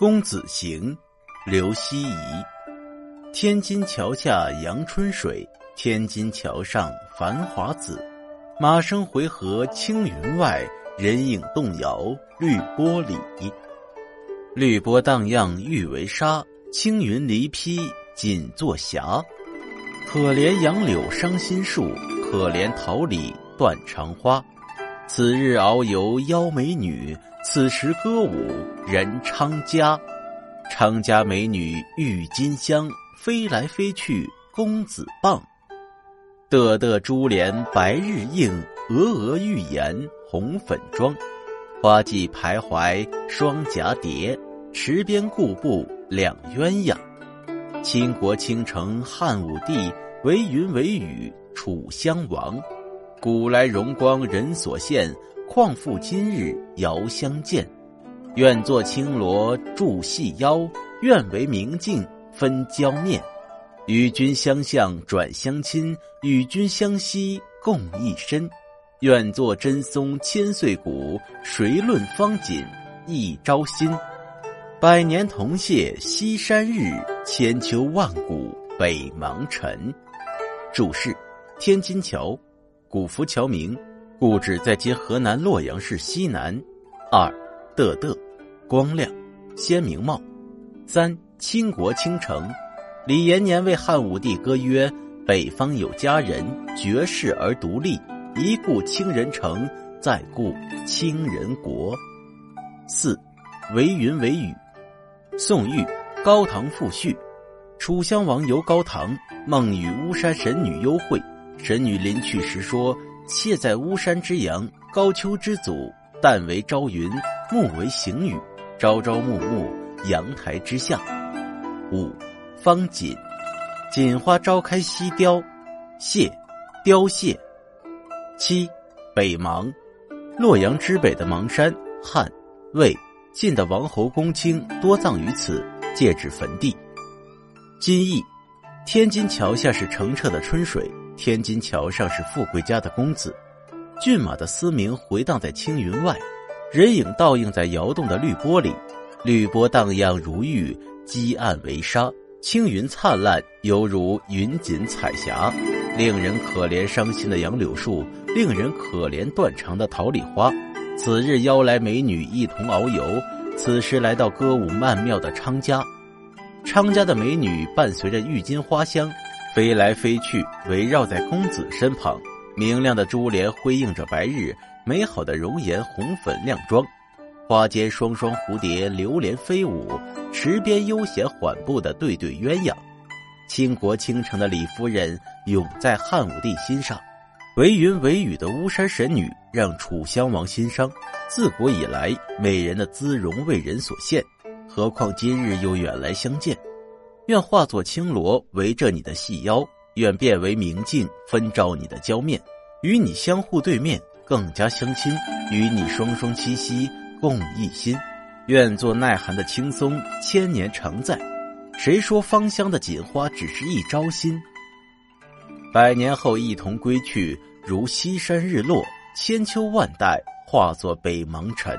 公子行》刘希夷。天津桥下阳春水，天津桥上繁华紫。马声回河青云外，人影动摇绿波里。绿波荡漾欲为沙，青云离披锦作霞。可怜杨柳伤心树，可怜桃李断肠花。此日遨游邀美女。此时歌舞人昌家，昌家美女郁金香，飞来飞去公子棒。得得珠帘白日映，娥娥欲颜红粉妆。花季徘徊双蛱蝶，池边故步两鸳鸯。倾国倾城汉武帝，为云为雨楚襄王。古来荣光人所羡。况复今日遥相见，愿作青罗著细腰，愿为明镜分娇面。与君相向转相亲，与君相惜共一身。愿作真松千岁骨，谁论方锦一朝新？百年同谢西山日，千秋万古北邙尘。注释：天津桥，古浮桥名。故址在今河南洛阳市西南。二，的的，光亮，鲜明貌。三，倾国倾城。李延年为汉武帝歌曰：“北方有佳人，绝世而独立。一顾倾人城，再顾倾人国。”四，为云为雨。宋玉《高唐赋序》：楚襄王游高唐，梦与巫山神女幽会。神女临去时说。妾在巫山之阳，高丘之祖。旦为朝云，暮为行雨。朝朝暮暮，阳台之下。五，方锦，锦花朝开夕凋。谢，凋谢。七，北邙，洛阳之北的邙山，汉、魏、晋的王侯公卿多葬于此，借指坟地。金义，天津桥下是澄澈的春水。天津桥上是富贵家的公子，骏马的嘶鸣回荡在青云外，人影倒映在摇动的绿波里，绿波荡漾如玉，积暗为沙，青云灿烂犹如云锦彩霞，令人可怜伤心的杨柳树，令人可怜断肠的桃李花。此日邀来美女一同遨游，此时来到歌舞曼妙的昌家，昌家的美女伴随着郁金花香。飞来飞去，围绕在公子身旁。明亮的珠帘辉映着白日，美好的容颜红粉亮妆。花间双双蝴蝶流连飞舞，池边悠闲缓步的对对鸳鸯。倾国倾城的李夫人永在汉武帝心上，为云为雨的巫山神女让楚襄王心伤。自古以来，美人的姿容为人所羡，何况今日又远来相见。愿化作青罗围着你的细腰，愿变为明镜分照你的娇面，与你相互对面更加相亲，与你双双栖息共一心。愿做耐寒的青松，千年常在。谁说芳香的锦花只是一朝新？百年后一同归去，如西山日落，千秋万代化作北邙尘。